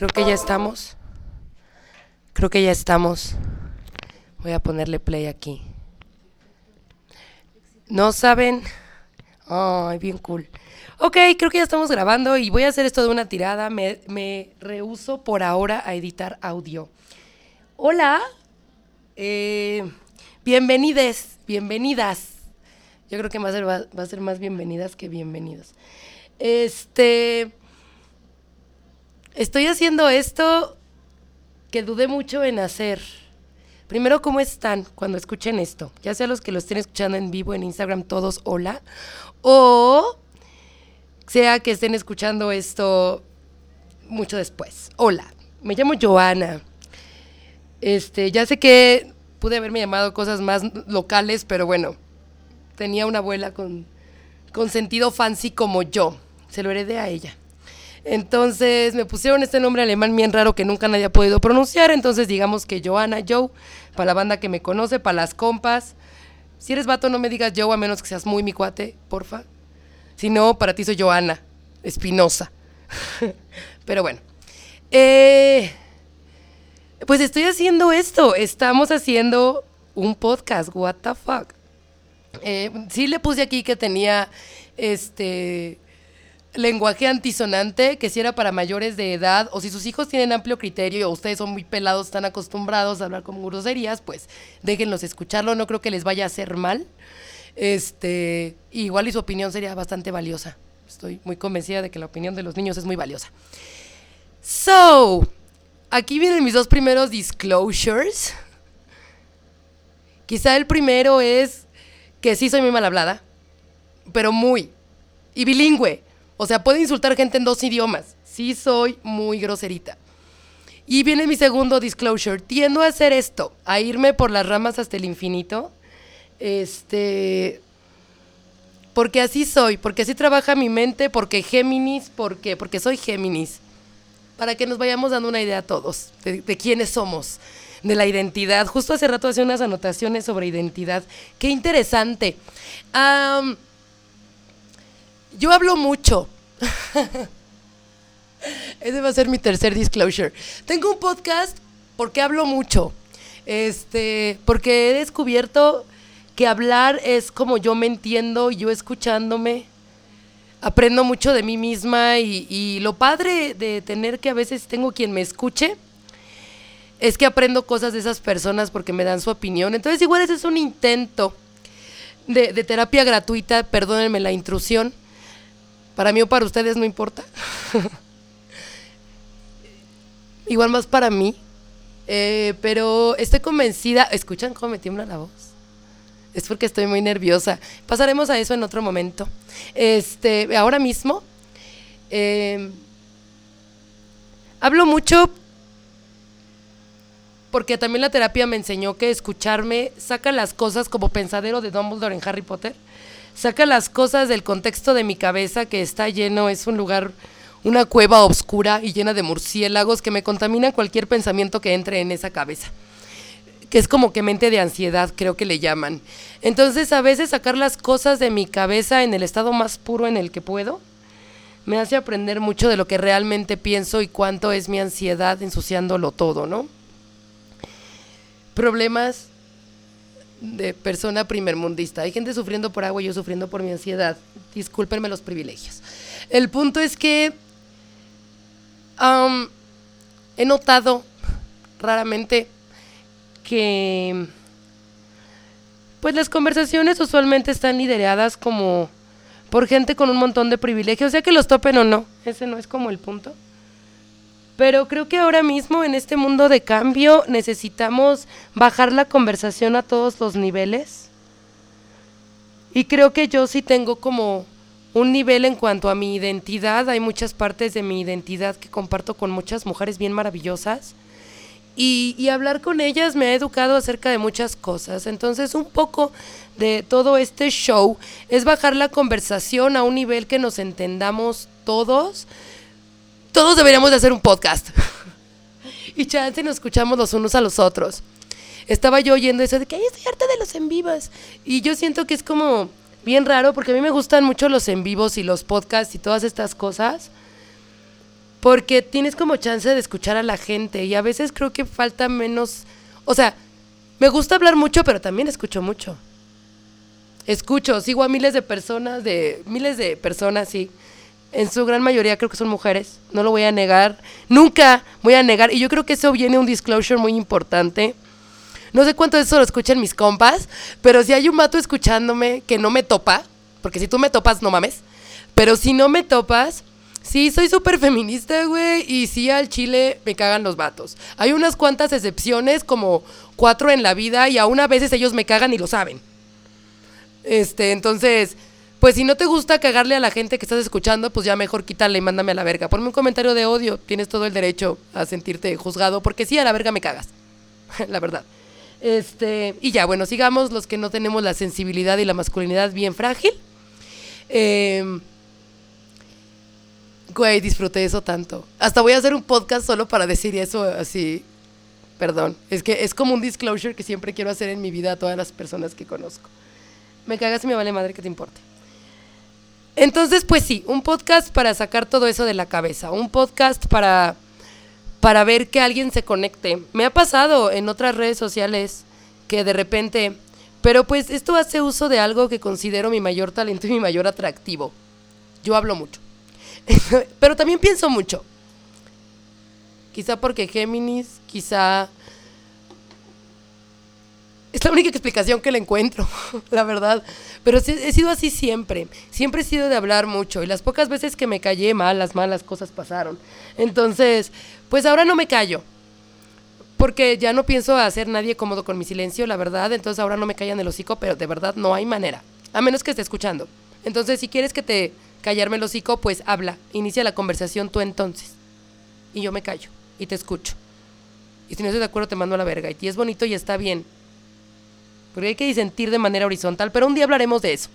Creo que ya estamos. Creo que ya estamos. Voy a ponerle play aquí. No saben. Ay, bien cool. Ok, creo que ya estamos grabando y voy a hacer esto de una tirada. Me, me rehuso por ahora a editar audio. Hola. Eh, bienvenides, bienvenidas. Yo creo que va a ser más bienvenidas que bienvenidos. Este. Estoy haciendo esto que dudé mucho en hacer. Primero, ¿cómo están cuando escuchen esto? Ya sea los que lo estén escuchando en vivo en Instagram, todos, hola. O sea que estén escuchando esto mucho después. Hola, me llamo Joana. Este, ya sé que pude haberme llamado cosas más locales, pero bueno, tenía una abuela con, con sentido fancy como yo. Se lo heredé a ella. Entonces me pusieron este nombre alemán bien raro que nunca nadie ha podido pronunciar. Entonces digamos que Joana Joe, para la banda que me conoce, para las compas. Si eres vato, no me digas Joe a menos que seas muy mi cuate, porfa. Si no, para ti soy Joana Espinosa. Pero bueno. Eh, pues estoy haciendo esto. Estamos haciendo un podcast. What the fuck. Eh, sí le puse aquí que tenía este lenguaje antisonante, que si era para mayores de edad, o si sus hijos tienen amplio criterio o ustedes son muy pelados, están acostumbrados a hablar con groserías, pues déjenlos escucharlo, no creo que les vaya a hacer mal. Este, igual y su opinión sería bastante valiosa. Estoy muy convencida de que la opinión de los niños es muy valiosa. So, aquí vienen mis dos primeros disclosures. Quizá el primero es que sí soy muy mal hablada, pero muy. Y bilingüe. O sea, puedo insultar gente en dos idiomas. Sí soy muy groserita. Y viene mi segundo disclosure. Tiendo a hacer esto, a irme por las ramas hasta el infinito. Este. Porque así soy, porque así trabaja mi mente, porque Géminis, ¿por qué? Porque soy Géminis. Para que nos vayamos dando una idea a todos de, quiénes somos, de la identidad. Justo hace rato hacía unas anotaciones sobre identidad. Qué interesante. Yo hablo mucho. Ese va a ser mi tercer disclosure. Tengo un podcast porque hablo mucho. Este, porque he descubierto que hablar es como yo me entiendo, yo escuchándome. Aprendo mucho de mí misma y, lo padre de tener que a veces tengo quien me escuche es que aprendo cosas de esas personas porque me dan su opinión. Entonces igual ese es un intento de, de terapia gratuita, perdónenme la intrusión para mí o para ustedes no importa. Igual más para mí. Eh, pero estoy convencida. ¿Escuchan cómo me tiembla la voz? Es porque estoy muy nerviosa. Pasaremos a eso en otro momento. Este, ahora mismo. Eh, hablo mucho porque también la terapia me enseñó que escucharme saca las cosas como pensadero de Dumbledore en Harry Potter saca las cosas del contexto de mi cabeza que está lleno, es un lugar, una cueva oscura y llena de murciélagos que me contamina cualquier pensamiento que entre en esa cabeza. Que es como que mente de ansiedad, creo que le llaman. Entonces, a veces sacar las cosas de mi cabeza en el estado más puro en el que puedo, me hace aprender mucho de lo que realmente pienso y cuánto es mi ansiedad ensuciándolo todo, ¿no? Problemas de persona primermundista. Hay gente sufriendo por agua yo sufriendo por mi ansiedad. Discúlpenme los privilegios. El punto es que um, he notado raramente que pues las conversaciones usualmente están lideradas como por gente con un montón de privilegios, sea que los topen o no, ese no es como el punto. Pero creo que ahora mismo en este mundo de cambio necesitamos bajar la conversación a todos los niveles. Y creo que yo sí tengo como un nivel en cuanto a mi identidad. Hay muchas partes de mi identidad que comparto con muchas mujeres bien maravillosas. Y, y, hablar con ellas me ha educado acerca de muchas cosas. Entonces un poco de todo este show es bajar la conversación a un nivel que nos entendamos todos todos deberíamos de hacer un podcast. y chance nos escuchamos los unos a los otros. Estaba yo oyendo eso de que Ay, estoy harta de los en vivos. Y yo siento que es como bien raro porque a mí me gustan mucho los en vivos y los podcasts y todas estas cosas. porque tienes como chance de escuchar a la gente y a veces creo que falta menos, o sea, me gusta hablar mucho, pero también escucho mucho. Escucho, sigo a miles de personas, de miles de personas, sí. En su gran mayoría creo que son mujeres, no lo voy a negar. Nunca voy a negar, y yo creo que eso viene un disclosure muy importante. No sé cuánto de eso lo escuchan mis compas, pero si hay un mato escuchándome que no me topa, porque si tú me topas, no mames, pero si no me topas, Sí, soy súper feminista, güey. Y sí, al chile me cagan los vatos. Hay unas cuantas excepciones, como cuatro en la vida, y aún a veces ellos me cagan y lo saben. Este, entonces, pues si no te gusta cagarle a la gente que estás escuchando, pues ya mejor quítale y mándame a la verga. Ponme un comentario de odio. Tienes todo el derecho a sentirte juzgado, porque sí, a la verga me cagas. la verdad. Este, y ya, bueno, sigamos los que no tenemos la sensibilidad y la masculinidad bien frágil. Eh Güey, disfruté eso tanto. Hasta voy a hacer un podcast solo para decir eso así. Perdón. Es que es como un disclosure que siempre quiero hacer en mi vida a todas las personas que conozco. Me cagas y me vale madre que te importe. Entonces, pues sí, un podcast para sacar todo eso de la cabeza. Un podcast para, para ver que alguien se conecte. Me ha pasado en otras redes sociales que de repente... Pero pues esto hace uso de algo que considero mi mayor talento y mi mayor atractivo. Yo hablo mucho. Pero también pienso mucho. Quizá porque Géminis, quizá... Es la única explicación que le encuentro, la verdad. Pero he sido así siempre. Siempre he sido de hablar mucho. Y las pocas veces que me callé, malas, malas cosas pasaron. Entonces, pues ahora no me callo. Porque ya no pienso hacer nadie cómodo con mi silencio, la verdad. Entonces ahora no me callan el hocico, pero de verdad no hay manera. A menos que esté escuchando. Entonces, si quieres que te callarme el hocico, pues habla, inicia la conversación tú entonces. Y yo me callo y te escucho. Y si no estoy de acuerdo, te mando a la verga. Y es bonito y está bien. Porque hay que disentir de manera horizontal, pero un día hablaremos de eso.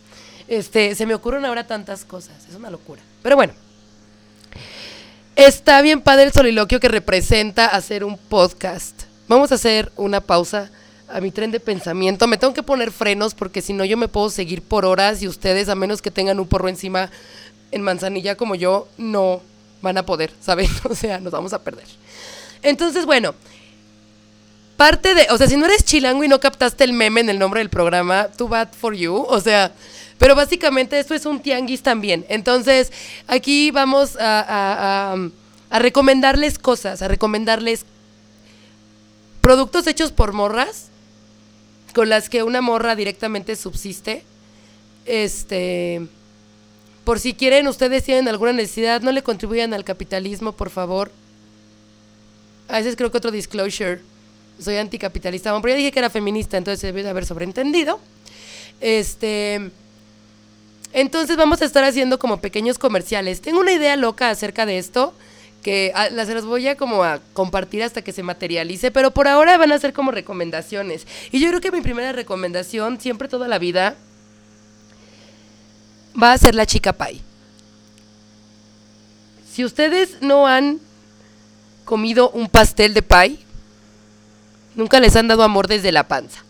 Este, se me ocurren ahora tantas cosas, es una locura. Pero bueno, está bien padre el soliloquio que representa hacer un podcast. Vamos a hacer una pausa a mi tren de pensamiento. Me tengo que poner frenos porque si no yo me puedo seguir por horas y ustedes, a menos que tengan un porro encima en manzanilla como yo, no van a poder, ¿saben? O sea, nos vamos a perder. Entonces, bueno, parte de, o sea, si no eres chilango y no captaste el meme en el nombre del programa, too bad for you, o sea, pero básicamente esto es un tianguis también. Entonces, aquí vamos a, a, a recomendarles cosas, a recomendarles productos hechos por morras con las que una morra directamente subsiste. Este, por si quieren, ustedes tienen alguna necesidad, no le contribuyan al capitalismo, por favor. A veces creo que otro disclosure. Soy anticapitalista. Bueno, pero ya dije que era feminista, entonces debe de haber sobreentendido. Este. Entonces vamos a estar haciendo como pequeños comerciales. Tengo una idea loca acerca de esto que ah, las las voy a como a compartir hasta que se materialice, pero por ahora van a ser como recomendaciones. Y yo creo que mi primera recomendación, siempre toda la vida, va a ser la chica pie. Si ustedes no han comido un pastel de pie, nunca les han dado amor desde la panza.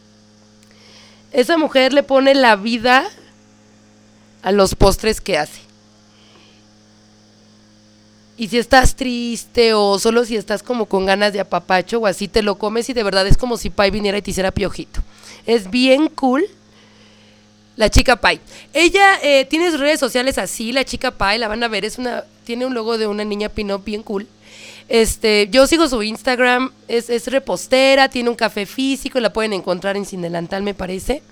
Esa mujer le pone la vida a los postres que hace. Y si estás triste o solo si estás como con ganas de apapacho o así, te lo comes y de verdad es como si Pai viniera y te hiciera piojito. Es bien cool. La chica Pai. Ella eh, tiene sus redes sociales así, la chica Pai, la van a ver, es una, tiene un logo de una niña pin bien cool. Este, yo sigo su Instagram, es, es repostera, tiene un café físico, la pueden encontrar en Sin Delantal, me parece.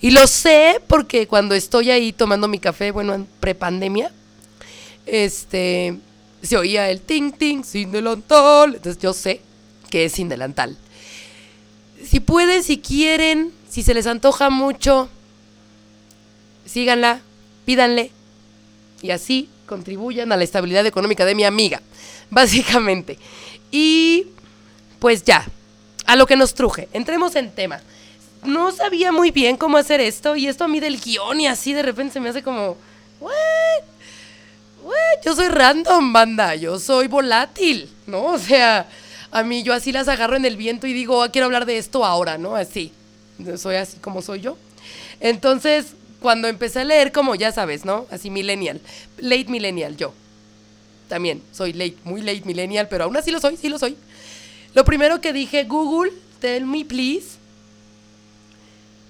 Y lo sé porque cuando estoy ahí tomando mi café, bueno, en prepandemia, este, se oía el ting ting sin delantal. Entonces yo sé que es sin delantal. Si pueden, si quieren, si se les antoja mucho, síganla, pídanle y así contribuyan a la estabilidad económica de mi amiga, básicamente. Y pues ya, a lo que nos truje, entremos en tema. No sabía muy bien cómo hacer esto y esto a mí del guion y así de repente se me hace como, ¿what? yo soy random, banda, yo soy volátil, ¿no? O sea, a mí yo así las agarro en el viento y digo, ah, quiero hablar de esto ahora, ¿no? Así, soy así como soy yo. Entonces, cuando empecé a leer, como ya sabes, ¿no? Así millennial, late millennial, yo. también soy late, muy late millennial, pero aún así lo soy, sí lo soy. Lo primero que dije, Google, tell me please,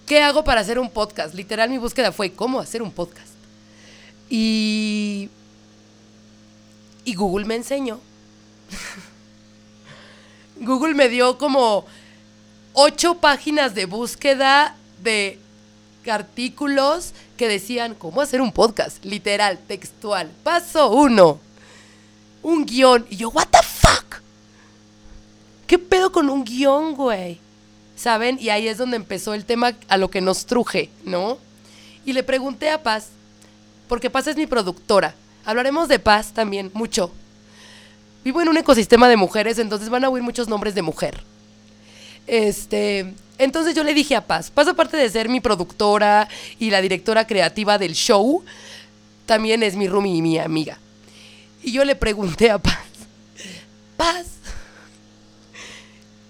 ¿qué hago para hacer un podcast? Literal mi búsqueda fue, ¿cómo hacer un podcast? Y, y Google me enseñó. Google me dio como ocho páginas de búsqueda de artículos que decían cómo hacer un podcast, literal, textual. Paso uno, un guion. Y yo, ¿What the fuck? ¿Qué pedo con un guion, güey? ¿Saben? Y ahí es donde empezó el tema a lo que nos truje, ¿no? Y le pregunté a Paz, porque Paz es mi productora. Hablaremos de Paz también, mucho. Vivo en un ecosistema de mujeres, entonces van a oír muchos nombres de mujer. Este, entonces yo le dije a Paz, Paz aparte de ser mi productora y la directora creativa del show, también es mi roomie y mi amiga. Y yo le pregunté a Paz, Paz,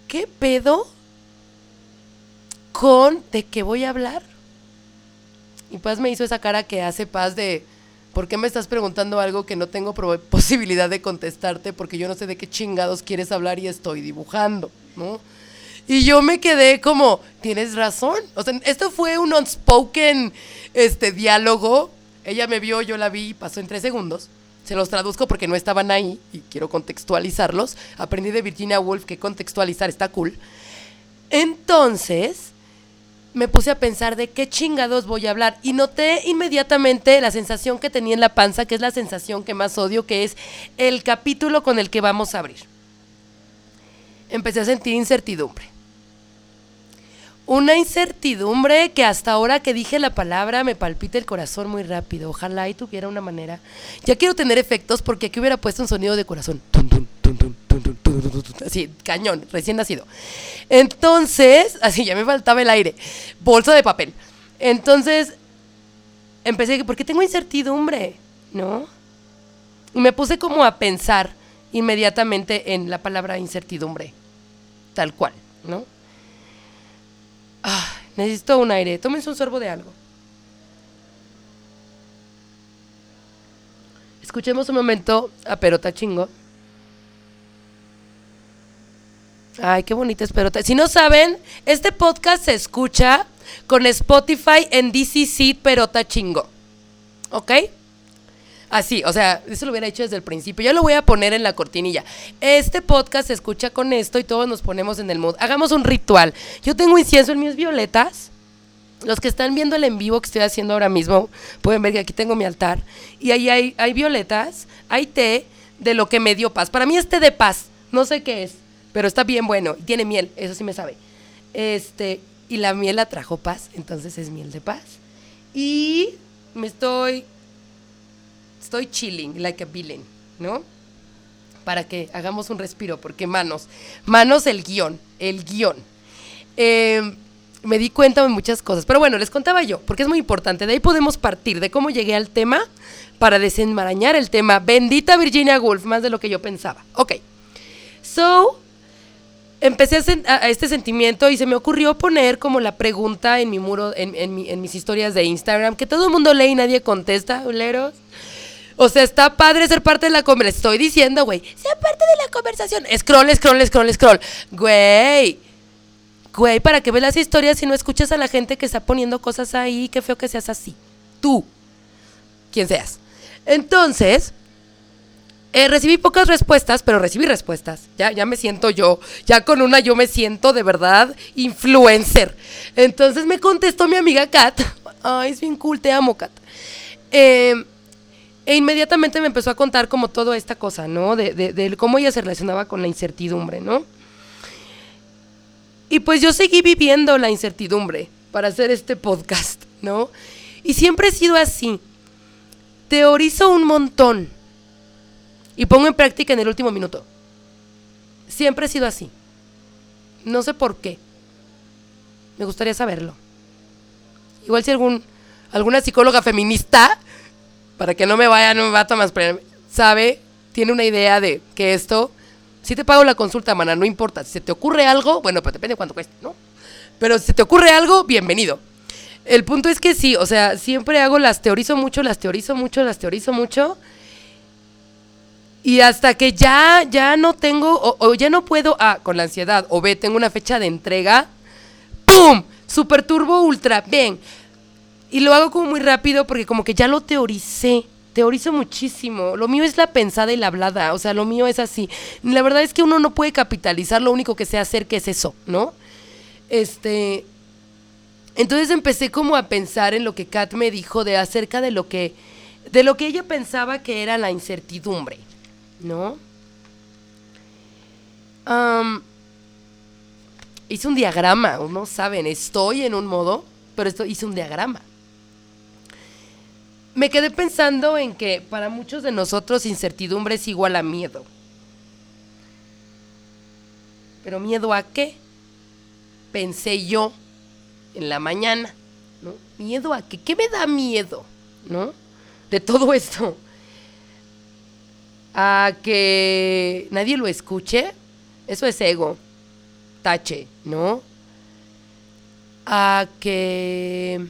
¿qué pedo con de qué voy a hablar? Y Paz me hizo esa cara que hace Paz de, ¿por qué me estás preguntando algo que no tengo posibilidad de contestarte? Porque yo no sé de qué chingados quieres hablar y estoy dibujando, ¿no? Y yo me quedé como, tienes razón. O sea, esto fue un unspoken este, diálogo. Ella me vio, yo la vi pasó en tres segundos. Se los traduzco porque no estaban ahí y quiero contextualizarlos. Aprendí de Virginia Woolf que contextualizar está cool. Entonces, me puse a pensar de qué chingados voy a hablar y noté inmediatamente la sensación que tenía en la panza, que es la sensación que más odio, que es el capítulo con el que vamos a abrir. Empecé a sentir incertidumbre una incertidumbre que hasta ahora que dije la palabra me palpita el corazón muy rápido. Ojalá y tuviera una manera. Ya quiero tener efectos porque aquí hubiera puesto un sonido de corazón. Así, cañón, recién nacido. Entonces, así ya me faltaba el aire. Bolsa de papel. Entonces, empecé, ¿por qué tengo incertidumbre? ¿No? Y me puse como a pensar inmediatamente en la palabra incertidumbre. Tal cual, ¿no? Ah, necesito un aire. Tómense un sorbo de algo. Escuchemos un momento a Perota Chingo. Ay, qué bonita es Perota. Si no saben, este podcast se escucha con Spotify en DCC Perota Chingo. ¿Ok? Así, o sea, eso lo hubiera hecho desde el principio. Yo lo voy a poner en la cortinilla. Este podcast se escucha con esto y todos nos ponemos en el mood. Hagamos un ritual. Yo tengo incienso en mis violetas. Los que están viendo el en vivo que estoy haciendo ahora mismo pueden ver que aquí tengo mi altar. Y ahí hay, violetas, hay té de lo que me dio paz. Para mí es té de paz. No sé qué es, pero está bien bueno. Y tiene miel, eso sí me sabe. Este, y la miel la trajo paz, entonces es miel de paz. Y me estoy estoy chilling like a villain, ¿no? Para que hagamos un respiro, porque manos, manos el guion, el guion. Em, me di cuenta de muchas cosas, pero bueno, les contaba yo, porque es muy importante. De ahí podemos partir, de cómo llegué al tema para desenmarañar el tema. Bendita Virginia Woolf, más de lo que yo pensaba. Ok. So, empecé a, este sentimiento y se me ocurrió poner como la pregunta en mi muro, en, en mis historias de Instagram, que todo el mundo lee y nadie contesta, uleros. O sea, está padre ser parte de la conversación. Estoy diciendo, güey, sea parte de la conversación. Scroll, scroll, scroll, scroll. Güey. Güey, ¿para que veas las historias si no escuchas a la gente que está poniendo cosas ahí? Qué feo que seas así. Tú. Quien seas. Entonces, eh, recibí pocas respuestas, pero recibí respuestas. Ya, ya me siento yo. Ya con una yo me siento de verdad influencer. Entonces me contestó mi amiga Kat. Ay, es bien cool, te amo, Kat. Eh, e inmediatamente me empezó a contar como toda esta cosa, ¿no? De, cómo ella se relacionaba con la incertidumbre, ¿no? Y pues yo seguí viviendo la incertidumbre para hacer este podcast, ¿no? Y siempre he sido así. Teorizo un montón y pongo en práctica en el último minuto. Siempre he sido así. No sé por qué. Me gustaría saberlo. Igual si algún, alguna psicóloga feminista para que no me vaya, no me va a tomar, sabe, tiene una idea de que esto, si te pago la consulta, mana, no importa. Si se te ocurre algo, bueno, pues depende de cuánto cueste, ¿no? Pero si te ocurre algo, bienvenido. El punto es que sí, o sea, siempre hago las teorizo mucho, las teorizo mucho, las teorizo mucho. Y hasta que ya, ya no tengo, o, ya no puedo, ah, con la ansiedad, o ve, tengo una fecha de entrega, ¡pum! Super turbo ultra, ven. Y lo hago como muy rápido porque como que ya lo teoricé. Teorizo muchísimo. Lo mío es la pensada y la hablada. O sea, lo mío es así. La verdad es que uno no puede capitalizar lo único que sé hacer, es eso, ¿no? Este. Entonces empecé como a pensar en lo que Kat me dijo de acerca de lo que. de lo que ella pensaba que era la incertidumbre. ¿No? Hice un diagrama, no saben, estoy en un modo, pero esto hice un diagrama. Me quedé pensando en que para muchos de nosotros incertidumbre es igual a miedo. Pero miedo a qué? Pensé yo en la mañana. Miedo a qué? ¿Qué me da miedo? ¿No? De todo esto. A que nadie lo escuche. Eso es ego. Tache, ¿no? A que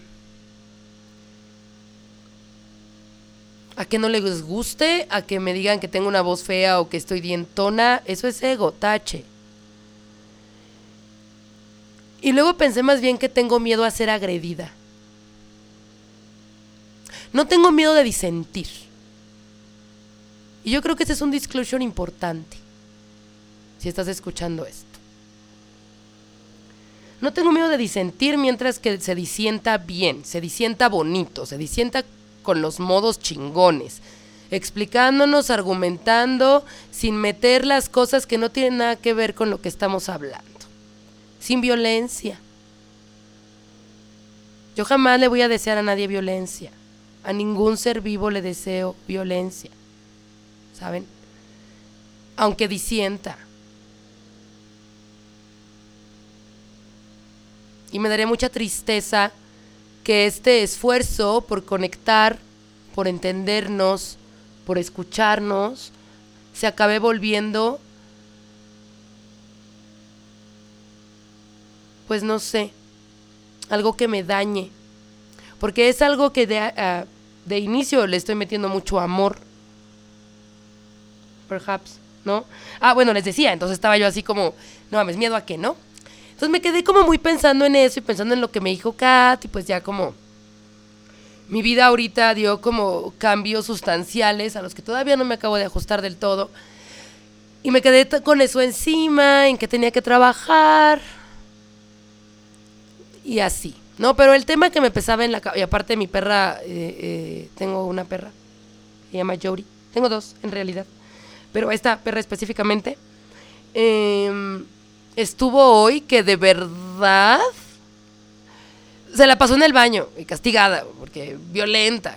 a que no les guste, a que me digan que tengo una voz fea o que estoy dientona, eso es ego, tache. Y luego pensé más bien que tengo miedo a ser agredida. No tengo miedo de disentir. Y yo creo que ese es un disclosure importante, si estás escuchando esto. No tengo miedo de disentir mientras que se disienta bien, se disienta bonito, se disienta con los modos chingones, explicándonos, argumentando, sin meter las cosas que no tienen nada que ver con lo que estamos hablando, sin violencia. Yo jamás le voy a desear a nadie violencia, a ningún ser vivo le deseo violencia, ¿saben? Aunque disienta. Y me daría mucha tristeza que este esfuerzo por conectar, por entendernos, por escucharnos, se acabe volviendo, pues no sé, algo que me dañe. Porque es algo que de, uh, de inicio le estoy metiendo mucho amor. Perhaps, ¿no? Ah, bueno, les decía, entonces estaba yo así como, no mames, miedo a qué, ¿no? Entonces me quedé como muy pensando en eso y pensando en lo que me dijo Kat y pues ya como mi vida ahorita dio como cambios sustanciales a los que todavía no me acabo de ajustar del todo. Y me quedé con eso encima, en que tenía que trabajar y así, ¿no? Pero el tema que me pesaba en la y aparte mi perra, eh, eh, tengo una perra, se llama Jory, tengo dos en realidad, pero esta perra específicamente, eh, estuvo hoy que de verdad se la pasó en el baño y castigada porque violenta.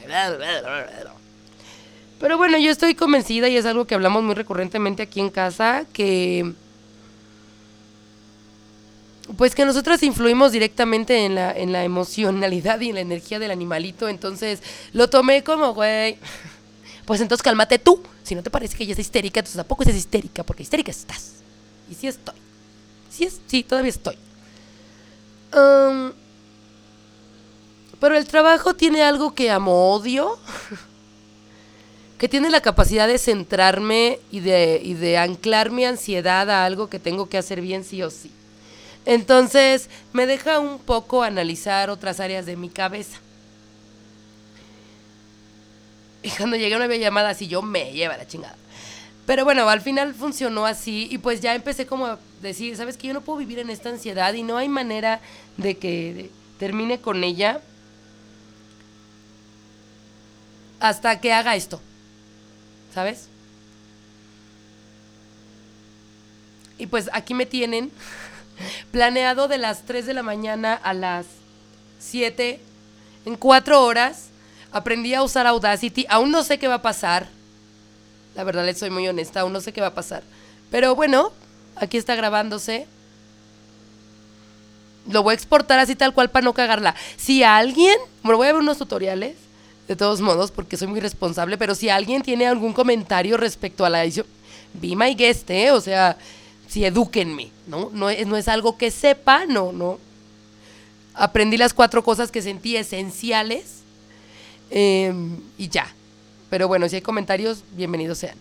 Pero bueno, yo estoy convencida y es algo que hablamos muy recurrentemente aquí en casa que pues que nosotras influimos directamente en la, en la emocionalidad y en la energía del animalito, entonces lo tomé como, güey, pues entonces cálmate tú, si no te parece que ella es histérica, entonces tampoco es histérica, porque histérica estás, y sí estoy. Sí, sí, todavía estoy. Pero el trabajo tiene algo que amo odio. que tiene la capacidad de centrarme y de, anclar mi ansiedad a algo que tengo que hacer bien sí o sí. Entonces me deja un poco analizar otras áreas de mi cabeza. Y cuando llegué una llamada así, yo me lleva la chingada. Pero bueno, al final funcionó así y pues ya empecé como a decir, sabes que yo no puedo vivir en esta ansiedad y no hay manera de que termine con ella hasta que haga esto, ¿sabes? Y pues aquí me tienen planeado de las 3 de la mañana a las 7, en 4 horas. Aprendí a usar Audacity, aún no sé qué va a pasar la verdad, les soy muy honesta, aún no sé qué va a pasar. Pero bueno, aquí está grabándose. Lo voy a exportar así tal cual para no cagarla. Si alguien, bueno, voy a ver unos tutoriales, de todos modos, porque soy muy responsable, pero si alguien tiene algún comentario respecto a la edición, be my guest, ¿eh? O sea, si edúquenme, ¿no? No es, no es algo que sepa, no, no. Aprendí las cuatro cosas que sentí esenciales em, y ya. Pero bueno, si hay comentarios, bienvenidos sean.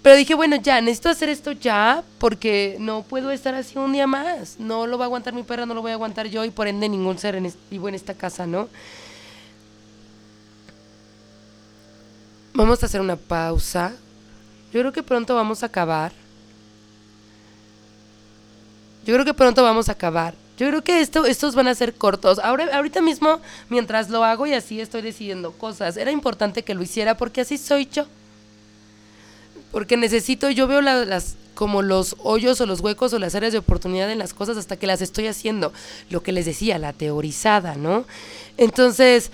Pero dije, bueno, ya, necesito hacer esto ya porque no puedo estar así un día más. No lo va a aguantar mi perra, no lo voy a aguantar yo y por ende ningún ser vivo en esta casa, ¿no? Vamos a hacer una pausa. Yo creo que pronto vamos a acabar. Yo creo que pronto vamos a acabar. Yo creo que esto, estos van a ser cortos. Ahora, ahorita mismo, mientras lo hago y así estoy decidiendo cosas, era importante que lo hiciera porque así soy yo. Porque necesito, yo veo las como los hoyos o los huecos o las áreas de oportunidad en las cosas hasta que las estoy haciendo. Lo que les decía, la teorizada, ¿no? Entonces,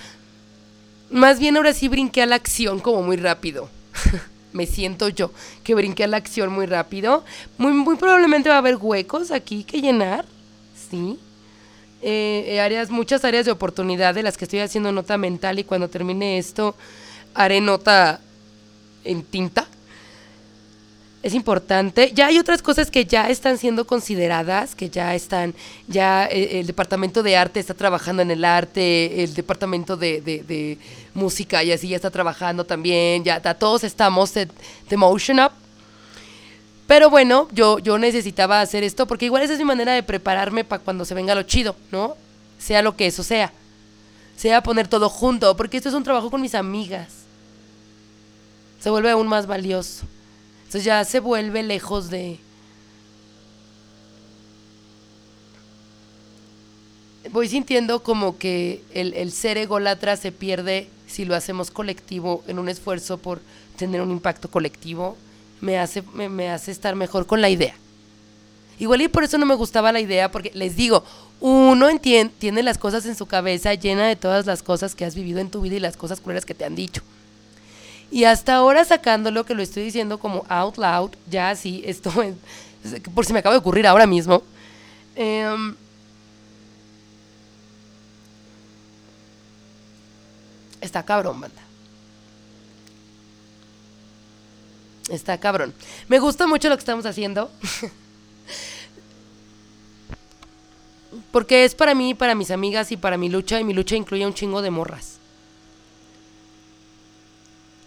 más bien ahora sí brinqué a la acción como muy rápido. Me siento yo que brinqué a la acción muy rápido. Muy, muy probablemente va a haber huecos aquí que llenar, ¿sí? Eh, eh, áreas, muchas áreas de oportunidad de las que estoy haciendo nota mental y cuando termine esto haré nota en tinta es importante. Ya hay otras cosas que ya están siendo consideradas, que ya están, ya eh, el, departamento de arte está trabajando en el arte, el departamento de, música y así ya está trabajando también, ya, todos estamos de, motion up. Pero bueno, yo, yo necesitaba hacer esto porque igual esa es mi manera de prepararme para cuando se venga lo chido, ¿no? Sea lo que eso sea. Sea poner todo junto, porque esto es un trabajo con mis amigas. Se vuelve aún más valioso. Entonces ya se vuelve lejos de... Voy sintiendo como que el, ser ególatra se pierde si lo hacemos colectivo en un esfuerzo por tener un impacto colectivo. Me hace, me, hace estar mejor con la idea. Igual y por eso no me gustaba la idea, porque les digo, uno entiende, tiene las cosas en su cabeza llena de todas las cosas que has vivido en tu vida y las cosas crueles que te han dicho. Y hasta ahora sacándolo, que lo estoy diciendo como out loud, ya así, esto, por si me acaba de ocurrir ahora mismo. Em, está cabrón, banda. Está cabrón. Me gusta mucho lo que estamos haciendo. Porque es para mí, para mis amigas y para mi lucha. Y mi lucha incluye un chingo de morras.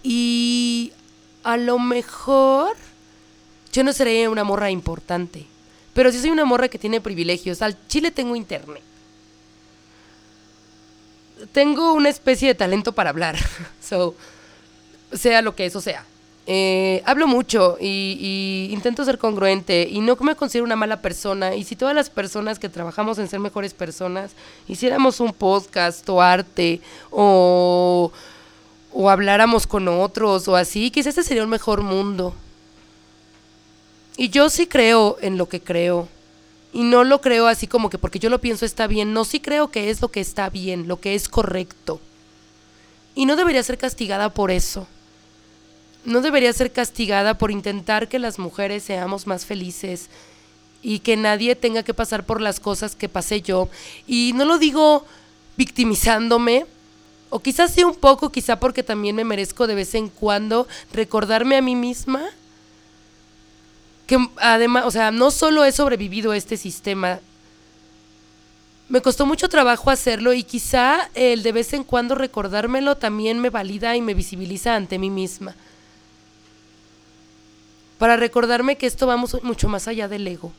Y a lo mejor yo no seré una morra importante, pero sí soy una morra que tiene privilegios. Al Chile tengo internet. Tengo una especie de talento para hablar, so, sea lo que eso sea. Eh, hablo mucho y, intento ser congruente y no me considero una mala persona. Y si todas las personas que trabajamos en ser mejores personas hiciéramos un podcast o arte o o habláramos con otros o así, quizás este sería un mejor mundo. Y yo sí creo en lo que creo. Y no lo creo así como que porque yo lo pienso está bien. No, sí creo que es lo que está bien, lo que es correcto. Y no debería ser castigada por eso. No debería ser castigada por intentar que las mujeres seamos más felices y que nadie tenga que pasar por las cosas que pasé yo. Y no lo digo victimizándome, o quizás sí un poco, quizá porque también me merezco de vez en cuando recordarme a mí misma que además, o sea, no solo he sobrevivido a este sistema, me costó mucho trabajo hacerlo y quizá el de vez en cuando recordármelo también me valida y me visibiliza ante mí misma. Para recordarme que esto va mucho más allá del ego.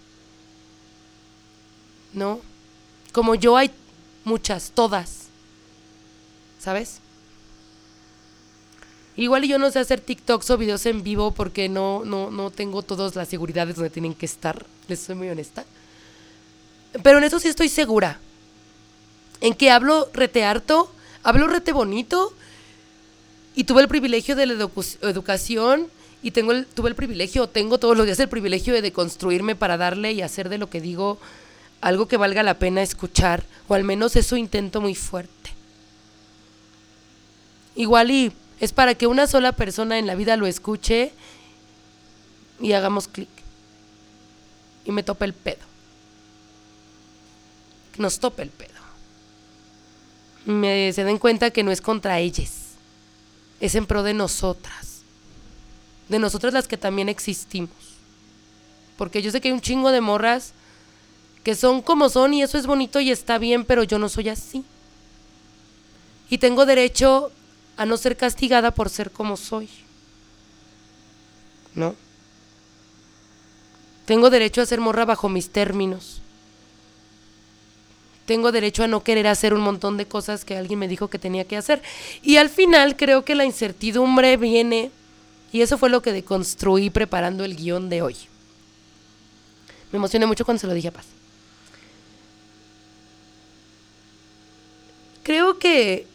¿No? Como yo hay muchas, todas. ¿sabes? Igual yo no sé hacer TikToks o videos en vivo porque no, no, no tengo todas las seguridades donde tienen que estar, les soy muy honesta. Pero en eso sí estoy segura. En que hablo rete harto, hablo rete bonito y tuve el privilegio de la educación y tengo el, tuve el privilegio, tengo todos los días el privilegio de deconstruirme para darle y hacer de lo que digo algo que valga la pena escuchar, o al menos eso intento muy fuerte. Igual y es para que una sola persona en la vida lo escuche y hagamos clic. Y me tope el pedo. Nos tope el pedo. Me, se den cuenta que no es contra ellas. Es en pro de nosotras. De nosotras las que también existimos. Porque yo sé que hay un chingo de morras que son como son y eso es bonito y está bien, pero yo no soy así. Y tengo derecho a no ser castigada por ser como soy. ¿No? Tengo derecho a ser morra bajo mis términos. Tengo derecho a no querer hacer un montón de cosas que alguien me dijo que tenía que hacer. Y al final creo que la incertidumbre viene, y eso fue lo que deconstruí preparando el guion de hoy. Me emocioné mucho cuando se lo dije a Paz. Creo que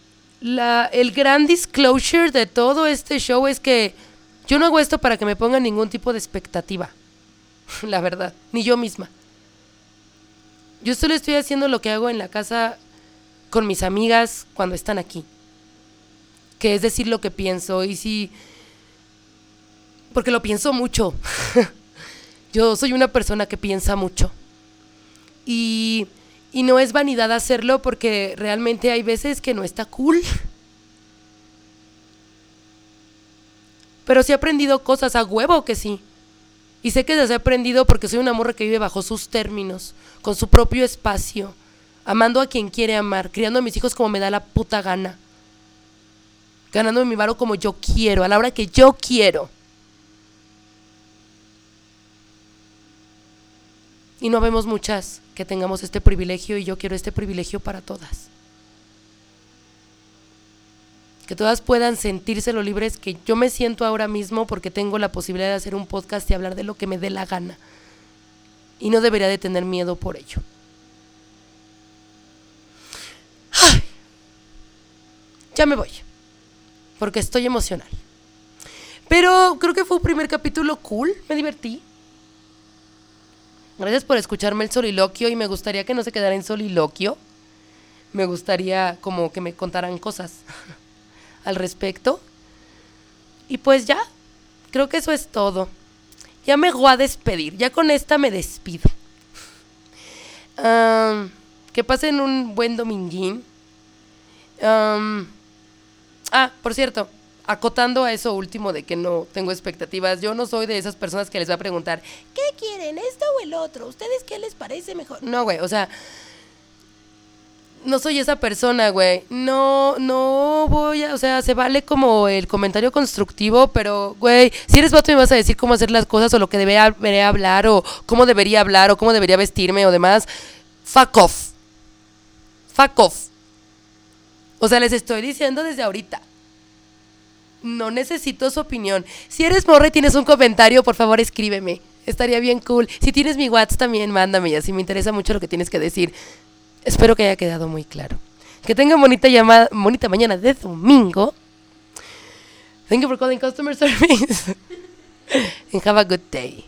el gran disclosure de todo este show es que yo no hago esto para que me pongan ningún tipo de expectativa. La verdad, ni yo misma. Yo solo estoy haciendo lo que hago en la casa con mis amigas cuando están aquí. Que es decir lo que pienso. Y si. Porque lo pienso mucho. yo soy una persona que piensa mucho. Y y no es vanidad hacerlo porque realmente hay veces que no está cool. Pero sí he aprendido cosas a huevo que sí. Y sé que las he aprendido porque soy una morra que vive bajo sus términos, con su propio espacio, amando a quien quiere amar, criando a mis hijos como me da la puta gana. Ganando mi varo como yo quiero, a la hora que yo quiero. Y no vemos muchas que tengamos este privilegio y yo quiero este privilegio para todas. Que todas puedan sentirse lo libres que yo me siento ahora mismo porque tengo la posibilidad de hacer un podcast y hablar de lo que me dé la gana. Y no debería de tener miedo por ello. ya me voy. Porque estoy emocional. Pero creo que fue un primer capítulo cool. Me divertí. Gracias por escucharme el soliloquio y me gustaría que no se quedara en soliloquio. Me gustaría como que me contaran cosas al respecto. Y pues ya, creo que eso es todo. Ya me voy a despedir, ya con esta me despido. que pasen un buen dominguín. ah, por cierto, acotando a eso último de que no tengo expectativas, yo no soy de esas personas que les va a preguntar, ¿qué quieren, esto o el otro? ¿Ustedes qué les parece mejor? No, güey, o sea, no soy esa persona, güey. No, no voy a, o sea, se vale como el comentario constructivo, pero, güey, si eres vato me vas a decir cómo hacer las cosas o lo que debería, hablar o cómo debería hablar o cómo debería vestirme o demás, fuck off. Fuck off. O sea, les estoy diciendo desde ahorita no necesito su opinión. Si eres morra y tienes un comentario, por favor escríbeme. Estaría bien cool. Si tienes mi WhatsApp también, mándame. Y así me interesa mucho lo que tienes que decir. Espero que haya quedado muy claro. Que tengan bonita llamada, bonita mañana de domingo. Thank you for calling customer service. and have a good day.